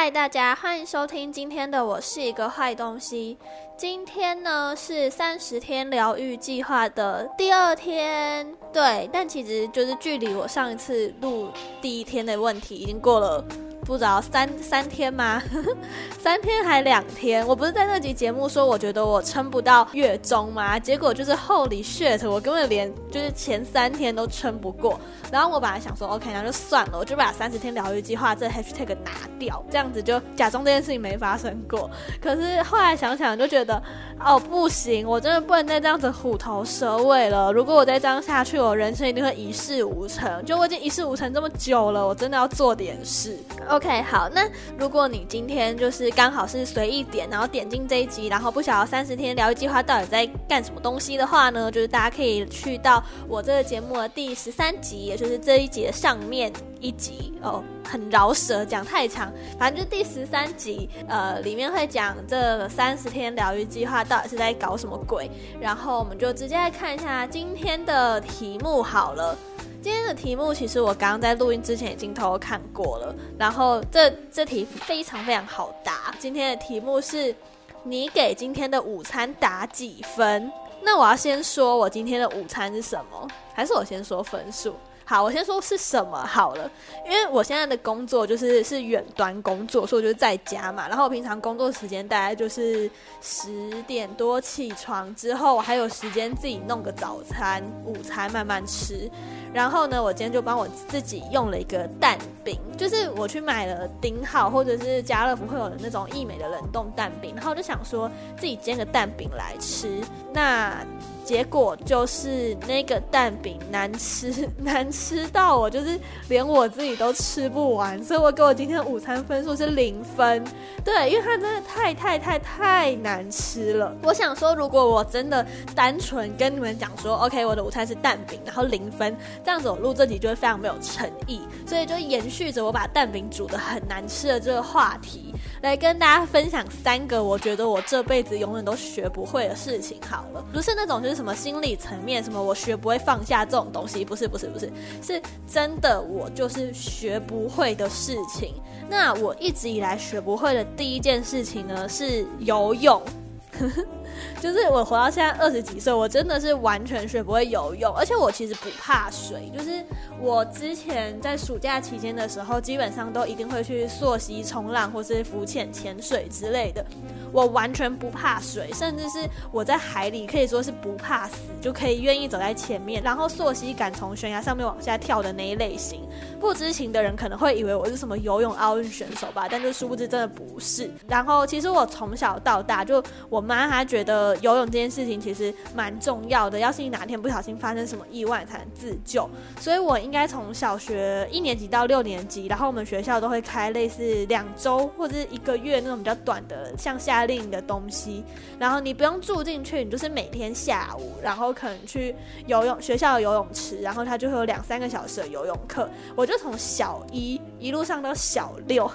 嗨，大家欢迎收听今天的我是一个坏东西。今天呢是三十天疗愈计划的第二天，对，但其实就是距离我上一次录第一天的问题已经过了。不知道三三天吗？三天还两天？我不是在那集节目说，我觉得我撑不到月中吗？结果就是 Holy shit，我根本连就是前三天都撑不过。然后我本来想说，OK，那就算了，我就把三十天疗愈计划这 hashtag 拿掉，这样子就假装这件事情没发生过。可是后来想想，就觉得哦不行，我真的不能再这样子虎头蛇尾了。如果我再这样下去，我人生一定会一事无成。就我已经一事无成这么久了，我真的要做点事。OK，好，那如果你今天就是刚好是随意点，然后点进这一集，然后不晓得三十天疗愈计划到底在干什么东西的话呢，就是大家可以去到我这个节目的第十三集，也就是这一集的上面一集哦，很饶舌，讲太长，反正就是第十三集，呃，里面会讲这三十天疗愈计划到底是在搞什么鬼，然后我们就直接来看一下今天的题目好了。今天的题目其实我刚刚在录音之前已经偷偷看过了，然后这这题非常非常好答。今天的题目是：你给今天的午餐打几分？那我要先说我今天的午餐是什么，还是我先说分数？好，我先说是什么好了，因为我现在的工作就是是远端工作，所以我就在家嘛。然后我平常工作时间大概就是十点多起床之后，我还有时间自己弄个早餐、午餐慢慢吃。然后呢，我今天就帮我自己用了一个蛋饼，就是我去买了丁号或者是家乐福会有的那种易美的冷冻蛋饼，然后我就想说自己煎个蛋饼来吃。那结果就是那个蛋饼难吃，难吃到我就是连我自己都吃不完，所以我给我今天的午餐分数是零分。对，因为它真的太太太太难吃了。我想说，如果我真的单纯跟你们讲说，OK，我的午餐是蛋饼，然后零分，这样子我录这集就会非常没有诚意。所以就延续着我把蛋饼煮的很难吃的这个话题，来跟大家分享三个我觉得我这辈子永远都学不会的事情。好了，不是那种就是。什么心理层面，什么我学不会放下这种东西，不是不是不是，是真的我就是学不会的事情。那我一直以来学不会的第一件事情呢，是游泳。就是我活到现在二十几岁，我真的是完全学不会游泳，而且我其实不怕水。就是我之前在暑假期间的时候，基本上都一定会去溯溪冲浪，或是浮潜潜水之类的。我完全不怕水，甚至是我在海里可以说是不怕死，就可以愿意走在前面，然后溯溪敢从悬崖上面往下跳的那一类型。不知情的人可能会以为我是什么游泳奥运选手吧，但就殊不知真的不是。然后其实我从小到大，就我妈她觉得的游泳这件事情其实蛮重要的，要是你哪天不小心发生什么意外才能自救。所以我应该从小学一年级到六年级，然后我们学校都会开类似两周或者是一个月那种比较短的像夏令营的东西，然后你不用住进去，你就是每天下午，然后可能去游泳学校的游泳池，然后它就会有两三个小时的游泳课。我就从小一一路上到小六，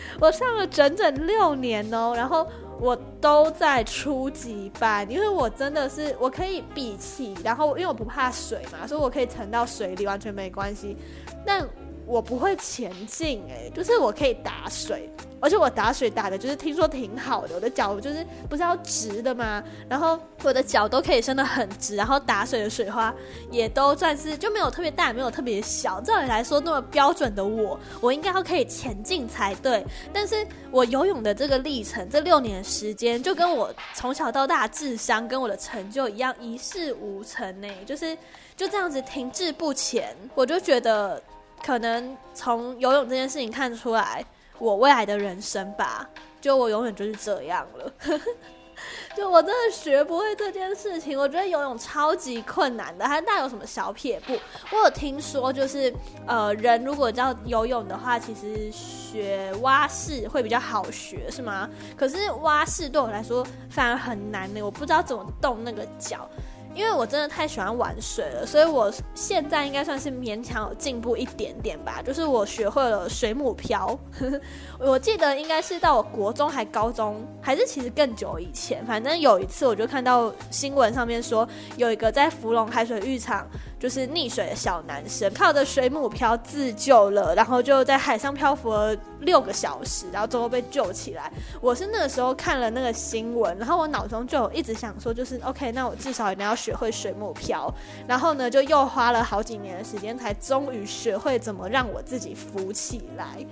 我上了整整六年哦，然后我都在初级班，因为我真的是我可以闭气，然后因为我不怕水嘛，所以我可以沉到水里完全没关系，但我不会前进，诶，就是我可以打水。而且我打水打的就是听说挺好的，我的脚就是不是要直的吗？然后我的脚都可以伸得很直，然后打水的水花也都算是就没有特别大，没有特别小。照理来说，那么标准的我，我应该要可以前进才对。但是我游泳的这个历程，这六年时间，就跟我从小到大智商跟我的成就一样一事无成呢，就是就这样子停滞不前。我就觉得，可能从游泳这件事情看出来。我未来的人生吧，就我永远就是这样了。就我真的学不会这件事情，我觉得游泳超级困难的。还那有什么小撇步？我有听说，就是呃，人如果要游泳的话，其实学蛙式会比较好学，是吗？可是蛙式对我来说反而很难呢，我不知道怎么动那个脚。因为我真的太喜欢玩水了，所以我现在应该算是勉强有进步一点点吧。就是我学会了水母漂，我记得应该是到我国中还高中，还是其实更久以前。反正有一次我就看到新闻上面说，有一个在芙蓉海水浴场就是溺水的小男生，靠着水母漂自救了，然后就在海上漂浮了六个小时，然后最后被救起来。我是那个时候看了那个新闻，然后我脑中就一直想说，就是 OK，那我至少一定要学会水母漂。然后呢，就又花了好几年的时间，才终于学会怎么让我自己浮起来。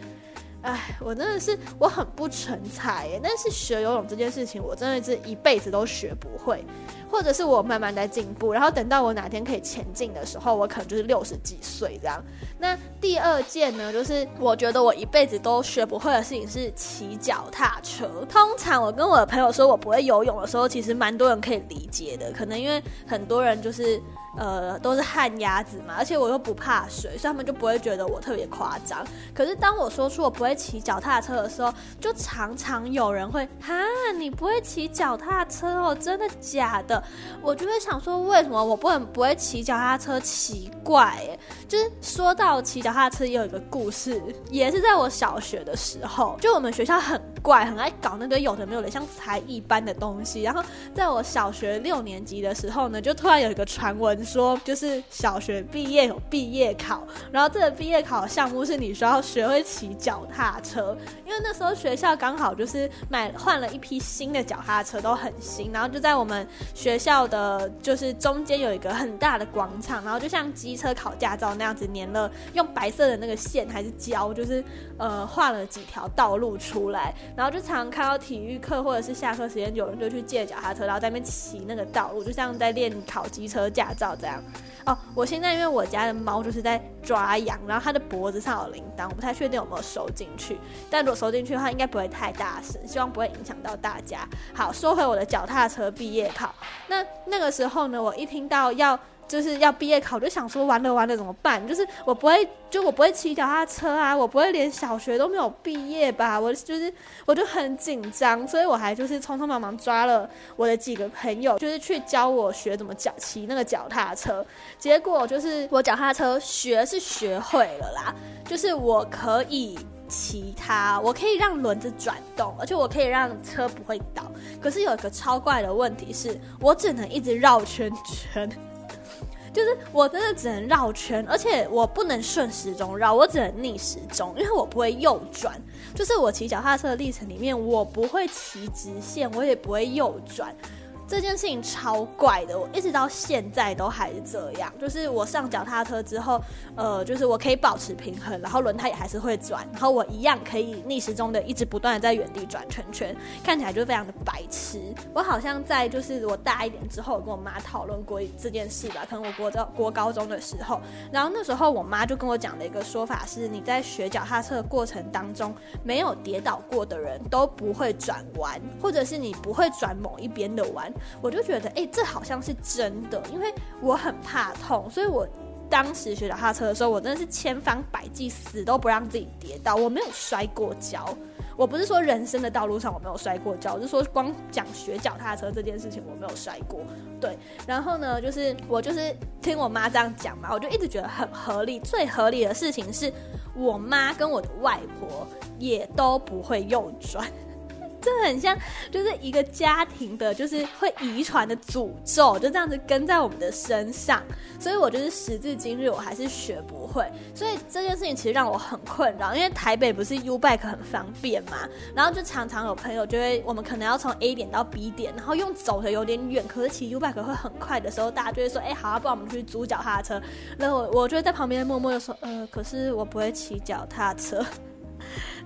哎，我真的是我很不成才耶，但是学游泳这件事情，我真的是一辈子都学不会，或者是我慢慢在进步，然后等到我哪天可以前进的时候，我可能就是六十几岁这样。那第二件呢，就是我觉得我一辈子都学不会的事情是骑脚踏车。通常我跟我的朋友说我不会游泳的时候，其实蛮多人可以理解的，可能因为很多人就是。呃，都是旱鸭子嘛，而且我又不怕水，所以他们就不会觉得我特别夸张。可是当我说出我不会骑脚踏车的时候，就常常有人会哈，你不会骑脚踏车哦，真的假的？我就会想说，为什么我不能不会骑脚踏车？奇怪，哎，就是说到骑脚踏车，有一个故事，也是在我小学的时候，就我们学校很怪，很爱搞那堆有的没有的像才艺班的东西。然后在我小学六年级的时候呢，就突然有一个传闻。说就是小学毕业有毕业考，然后这个毕业考项目是你需要学会骑脚踏车，因为那时候学校刚好就是买换了一批新的脚踏车，都很新，然后就在我们学校的就是中间有一个很大的广场，然后就像机车考驾照那样子粘了用白色的那个线还是胶，就是呃画了几条道路出来，然后就常看到体育课或者是下课时间有人就去借脚踏车，然后在那边骑那个道路，就像在练考机车驾照。这样哦，我现在因为我家的猫就是在抓痒，然后它的脖子上有铃铛，我不太确定有没有收进去。但如果收进去的话，应该不会太大声，希望不会影响到大家。好，说回我的脚踏车毕业考，那那个时候呢，我一听到要。就是要毕业考，就想说完了完了怎么办？就是我不会，就我不会骑脚踏车啊，我不会连小学都没有毕业吧？我就是我就很紧张，所以我还就是匆匆忙忙抓了我的几个朋友，就是去教我学怎么脚骑那个脚踏车。结果就是我脚踏车学是学会了啦，就是我可以骑它，我可以让轮子转动，而且我可以让车不会倒。可是有一个超怪的问题是，我只能一直绕圈圈。就是我真的只能绕圈，而且我不能顺时钟绕，我只能逆时钟，因为我不会右转。就是我骑脚踏车的历程里面，我不会骑直线，我也不会右转。这件事情超怪的，我一直到现在都还是这样。就是我上脚踏车之后，呃，就是我可以保持平衡，然后轮胎也还是会转，然后我一样可以逆时钟的一直不断的在原地转圈圈，看起来就非常的白痴。我好像在就是我大一点之后跟我妈讨论过这件事吧，可能我国高国高中的时候，然后那时候我妈就跟我讲了一个说法，是你在学脚踏车的过程当中，没有跌倒过的人都不会转弯，或者是你不会转某一边的弯。我就觉得，哎，这好像是真的，因为我很怕痛，所以我当时学脚踏车的时候，我真的是千方百计死都不让自己跌倒，我没有摔过跤。我不是说人生的道路上我没有摔过跤，我是说光讲学脚踏车这件事情我没有摔过。对，然后呢，就是我就是听我妈这样讲嘛，我就一直觉得很合理。最合理的事情是我妈跟我的外婆也都不会右转。这很像，就是一个家庭的，就是会遗传的诅咒，就这样子跟在我们的身上。所以我就是时至今日，我还是学不会。所以这件事情其实让我很困扰，因为台北不是 U bike 很方便嘛，然后就常常有朋友就会，我们可能要从 A 点到 B 点，然后用走的有点远，可是骑 U bike 会很快的时候，大家就会说，哎，好啊，不然我们去租脚踏车。然后我我就会在旁边默默的说，呃，可是我不会骑脚踏车。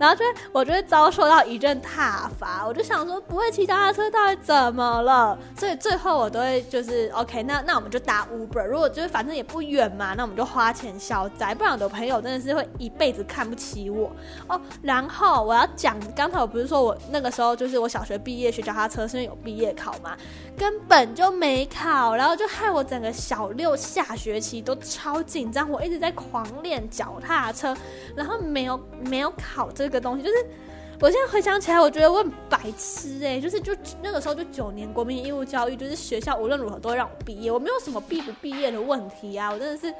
然后就我就会遭受到一阵挞伐，我就想说不会骑脚踏车到底怎么了？所以最后我都会就是 OK，那那我们就搭 Uber，如果就是反正也不远嘛，那我们就花钱消灾，不然我的朋友真的是会一辈子看不起我哦。然后我要讲，刚才我不是说我那个时候就是我小学毕业学脚踏车是因为有毕业考嘛，根本就没考，然后就害我整个小六下学期都超紧张，我一直在狂练脚踏车，然后没有没有考这。个东西就是，我现在回想起来，我觉得我很白痴哎，就是就那个时候就九年国民义务教育，就是学校无论如何都会让我毕业，我没有什么毕不毕业的问题啊，我真的是，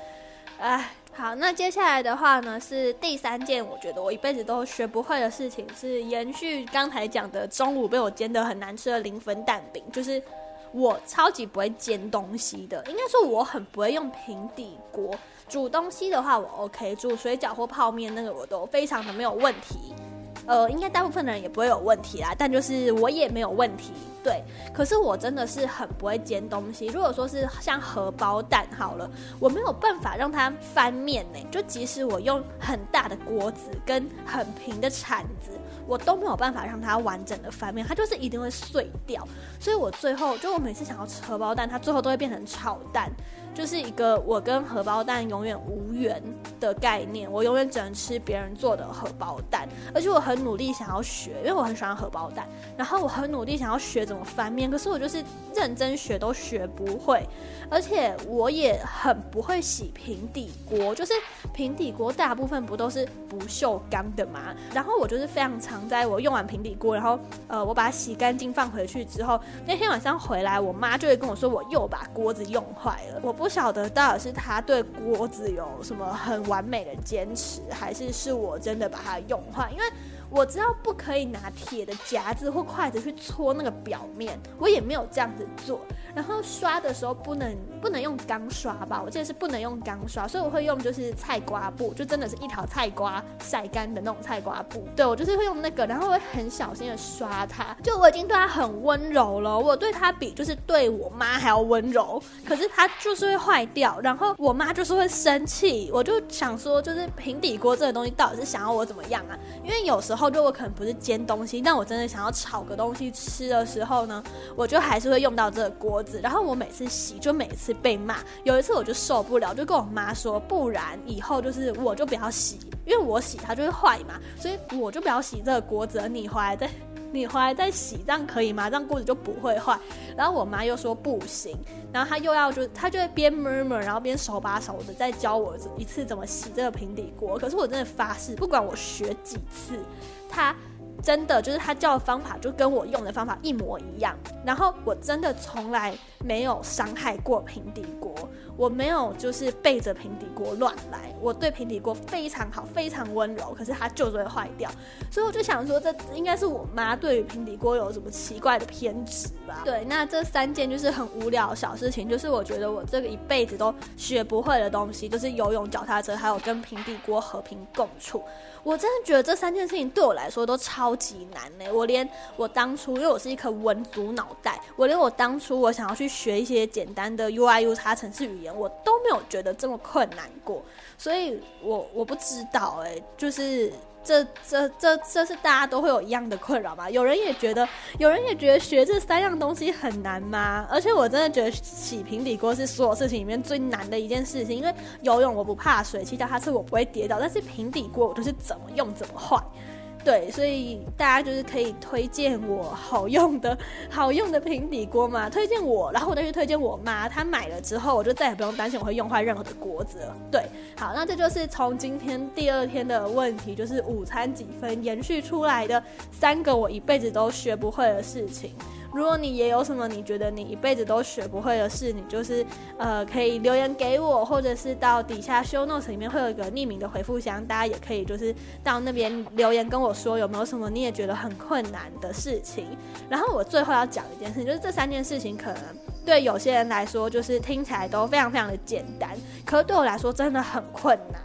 哎，好，那接下来的话呢是第三件，我觉得我一辈子都学不会的事情，是延续刚才讲的中午被我煎的很难吃的零粉蛋饼，就是我超级不会煎东西的，应该说我很不会用平底锅煮东西的话，我 OK，煮水饺或泡面那个我都非常的没有问题。呃，应该大部分的人也不会有问题啦，但就是我也没有问题，对。可是我真的是很不会煎东西。如果说是像荷包蛋好了，我没有办法让它翻面呢。就即使我用很大的锅子跟很平的铲子，我都没有办法让它完整的翻面，它就是一定会碎掉。所以我最后就我每次想要吃荷包蛋，它最后都会变成炒蛋。就是一个我跟荷包蛋永远无缘的概念，我永远只能吃别人做的荷包蛋，而且我很努力想要学，因为我很喜欢荷包蛋，然后我很努力想要学怎么翻面，可是我就是认真学都学不会，而且我也很不会洗平底锅，就是平底锅大部分不都是不锈钢的嘛，然后我就是非常常在我用完平底锅，然后呃我把它洗干净放回去之后，那天晚上回来，我妈就会跟我说我又把锅子用坏了，我。不晓得到底是他对锅子有什么很完美的坚持，还是是我真的把它用坏？因为。我知道不可以拿铁的夹子或筷子去搓那个表面，我也没有这样子做。然后刷的时候不能不能用钢刷吧？我记得是不能用钢刷，所以我会用就是菜瓜布，就真的是一条菜瓜晒干的那种菜瓜布。对我就是会用那个，然后会很小心的刷它。就我已经对它很温柔了，我对它比就是对我妈还要温柔，可是它就是会坏掉，然后我妈就是会生气。我就想说，就是平底锅这个东西到底是想要我怎么样啊？因为有时候。后就我可能不是煎东西，但我真的想要炒个东西吃的时候呢，我就还是会用到这个锅子。然后我每次洗就每次被骂，有一次我就受不了，就跟我妈说，不然以后就是我就不要洗，因为我洗它就会坏嘛，所以我就不要洗这个锅子，你回来再你回来再洗，这样可以吗？这样锅子就不会坏。然后我妈又说不行，然后她又要就她就会边 murmur，然后边手把手的在教我一次怎么洗这个平底锅。可是我真的发誓，不管我学几次，她。真的就是他教的方法就跟我用的方法一模一样，然后我真的从来没有伤害过平底锅，我没有就是背着平底锅乱来，我对平底锅非常好，非常温柔，可是它就是会坏掉，所以我就想说，这应该是我妈对于平底锅有什么奇怪的偏执吧？对，那这三件就是很无聊的小事情，就是我觉得我这个一辈子都学不会的东西，就是游泳、脚踏车，还有跟平底锅和平共处。我真的觉得这三件事情对我来说都超级难呢。我连我当初，因为我是一颗文组脑袋，我连我当初我想要去学一些简单的 UI、U 叉程式语言，我都没有觉得这么困难过。所以，我我不知道哎，就是。这这这这是大家都会有一样的困扰吗？有人也觉得，有人也觉得学这三样东西很难吗？而且我真的觉得洗平底锅是所有事情里面最难的一件事情，因为游泳我不怕水，骑脚踏车我不会跌倒，但是平底锅我就是怎么用怎么坏。对，所以大家就是可以推荐我好用的、好用的平底锅嘛，推荐我，然后我再去推荐我妈，她买了之后，我就再也不用担心我会用坏任何的锅子了。对，好，那这就是从今天第二天的问题，就是午餐几分延续出来的三个我一辈子都学不会的事情。如果你也有什么你觉得你一辈子都学不会的事，你就是呃可以留言给我，或者是到底下 show notes 里面会有一个匿名的回复箱，大家也可以就是到那边留言跟我说有没有什么你也觉得很困难的事情。然后我最后要讲一件事，就是这三件事情可能对有些人来说就是听起来都非常非常的简单，可是对我来说真的很困难。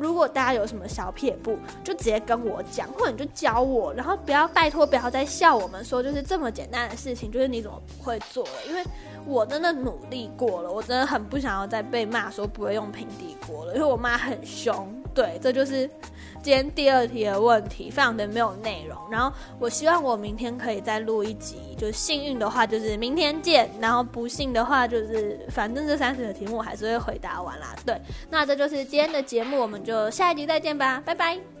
如果大家有什么小撇步，就直接跟我讲，或者你就教我，然后不要拜托，不要再笑我们说就是这么简单的事情，就是你怎么不会做了？因为我真的努力过了，我真的很不想要再被骂说不会用平底锅了，因为我妈很凶。对，这就是今天第二题的问题，非常的没有内容。然后我希望我明天可以再录一集，就是幸运的话就是明天见，然后不幸的话就是反正这三十个题目我还是会回答完啦。对，那这就是今天的节目，我们就下一集再见吧，拜拜。